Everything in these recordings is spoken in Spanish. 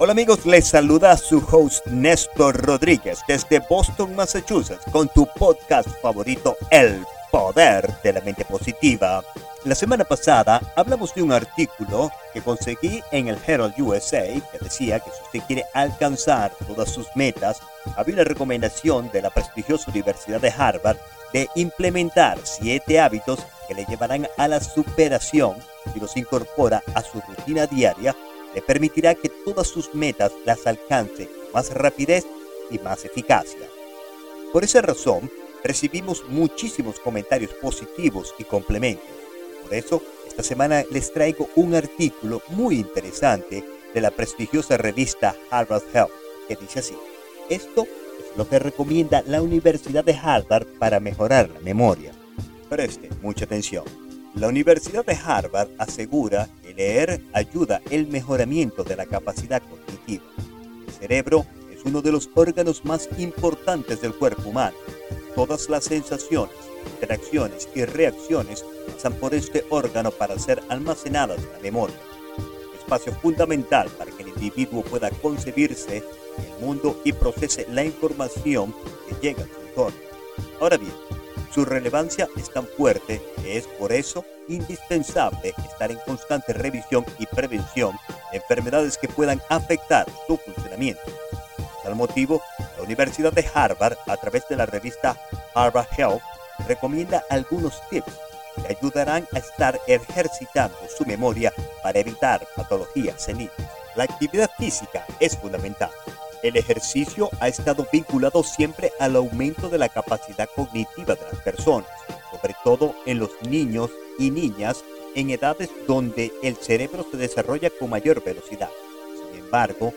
Hola amigos, les saluda su host Néstor Rodríguez desde Boston, Massachusetts, con tu podcast favorito, El Poder de la Mente Positiva. La semana pasada hablamos de un artículo que conseguí en el Herald USA que decía que si usted quiere alcanzar todas sus metas, había una recomendación de la prestigiosa Universidad de Harvard de implementar siete hábitos que le llevarán a la superación si los incorpora a su rutina diaria le permitirá que todas sus metas las alcance con más rapidez y más eficacia. Por esa razón, recibimos muchísimos comentarios positivos y complementos. Por eso, esta semana les traigo un artículo muy interesante de la prestigiosa revista Harvard Health, que dice así, esto es lo que recomienda la Universidad de Harvard para mejorar la memoria. Preste mucha atención. La Universidad de Harvard asegura que leer ayuda el mejoramiento de la capacidad cognitiva. El cerebro es uno de los órganos más importantes del cuerpo humano. Todas las sensaciones, interacciones y reacciones pasan por este órgano para ser almacenadas en la memoria. Espacio fundamental para que el individuo pueda concebirse en el mundo y procese la información que llega a su entorno. Ahora bien, su relevancia es tan fuerte que es por eso indispensable estar en constante revisión y prevención de enfermedades que puedan afectar su funcionamiento. Por tal motivo, la Universidad de Harvard, a través de la revista Harvard Health, recomienda algunos tips que ayudarán a estar ejercitando su memoria para evitar patologías seniles. La actividad física es fundamental. El ejercicio ha estado vinculado siempre al aumento de la capacidad cognitiva de las personas, sobre todo en los niños y niñas en edades donde el cerebro se desarrolla con mayor velocidad. Sin embargo,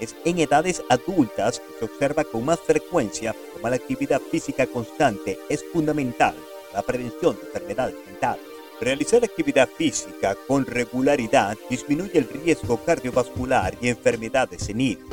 es en edades adultas que se observa con más frecuencia como la actividad física constante es fundamental para la prevención de enfermedades mentales. Realizar actividad física con regularidad disminuye el riesgo cardiovascular y enfermedades seniles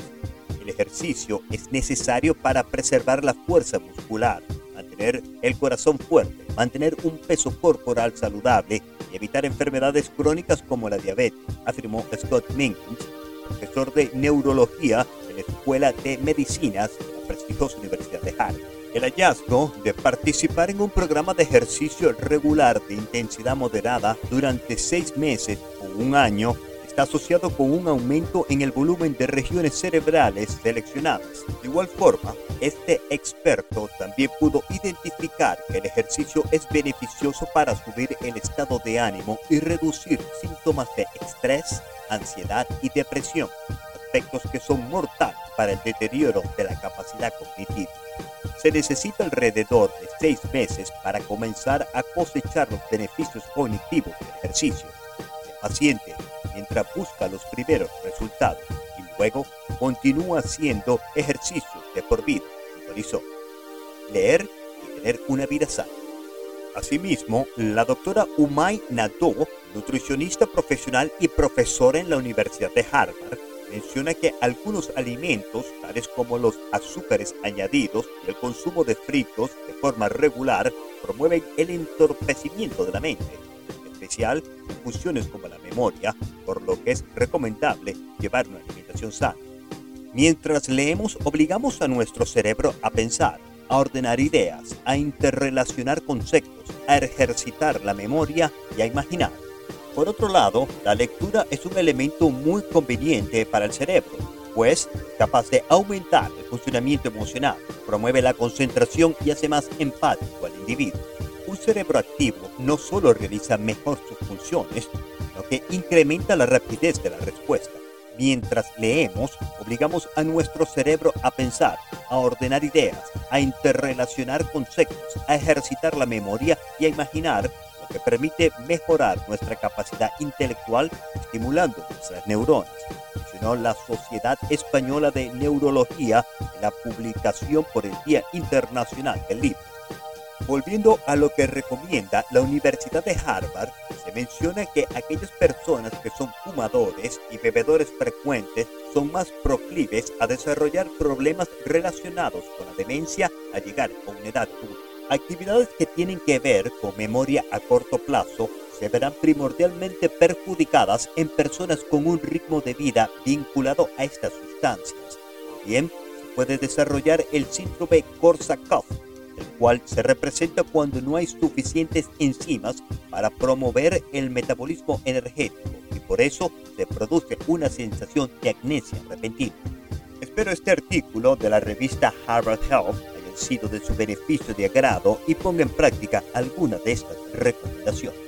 ejercicio es necesario para preservar la fuerza muscular, mantener el corazón fuerte, mantener un peso corporal saludable y evitar enfermedades crónicas como la diabetes, afirmó Scott Minkins, profesor de neurología en la Escuela de Medicinas de la prestigiosa Universidad de Harvard. El hallazgo de participar en un programa de ejercicio regular de intensidad moderada durante seis meses o un año asociado con un aumento en el volumen de regiones cerebrales seleccionadas. De igual forma, este experto también pudo identificar que el ejercicio es beneficioso para subir el estado de ánimo y reducir síntomas de estrés, ansiedad y depresión, aspectos que son mortales para el deterioro de la capacidad cognitiva. Se necesita alrededor de seis meses para comenzar a cosechar los beneficios cognitivos del ejercicio. El paciente mientras busca los primeros resultados y luego continúa haciendo ejercicios de por vida, puntualizó. Leer y tener una vida sana. Asimismo, la doctora Umay Nado, nutricionista profesional y profesora en la Universidad de Harvard, menciona que algunos alimentos, tales como los azúcares añadidos y el consumo de fritos de forma regular, promueven el entorpecimiento de la mente especial funciones como la memoria, por lo que es recomendable llevar una alimentación sana. Mientras leemos, obligamos a nuestro cerebro a pensar, a ordenar ideas, a interrelacionar conceptos, a ejercitar la memoria y a imaginar. Por otro lado, la lectura es un elemento muy conveniente para el cerebro, pues capaz de aumentar el funcionamiento emocional, promueve la concentración y hace más empático al individuo un cerebro activo no solo realiza mejor sus funciones, sino que incrementa la rapidez de la respuesta. Mientras leemos, obligamos a nuestro cerebro a pensar, a ordenar ideas, a interrelacionar conceptos, a ejercitar la memoria y a imaginar, lo que permite mejorar nuestra capacidad intelectual, estimulando nuestras neuronas. Mencionó la Sociedad Española de Neurología en la publicación por el Día Internacional del Libro. Volviendo a lo que recomienda la Universidad de Harvard, se menciona que aquellas personas que son fumadores y bebedores frecuentes son más proclives a desarrollar problemas relacionados con la demencia al llegar a una edad adulta. Actividades que tienen que ver con memoria a corto plazo se verán primordialmente perjudicadas en personas con un ritmo de vida vinculado a estas sustancias. Bien, se puede desarrollar el síndrome Korsakoff, cual se representa cuando no hay suficientes enzimas para promover el metabolismo energético y por eso se produce una sensación de amnesia repentina. Espero este artículo de la revista Harvard Health haya sido de su beneficio de agrado y ponga en práctica alguna de estas recomendaciones.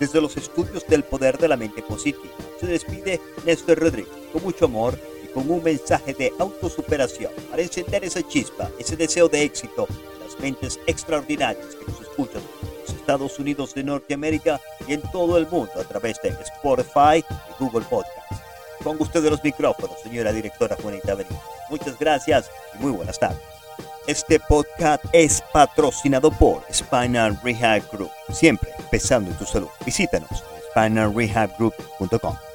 Desde los estudios del poder de la mente positiva, se despide Néstor Rodríguez con mucho amor y con un mensaje de autosuperación para encender esa chispa, ese deseo de éxito las mentes extraordinarias que nos escuchan en los Estados Unidos de Norteamérica y en todo el mundo a través de Spotify y Google Podcast. Ponga usted de los micrófonos, señora directora Juanita Benítez. Muchas gracias y muy buenas tardes. Este podcast es patrocinado por Spinal Rehab Group. Siempre pensando en tu salud. Visítanos en spinalrehabgroup.com.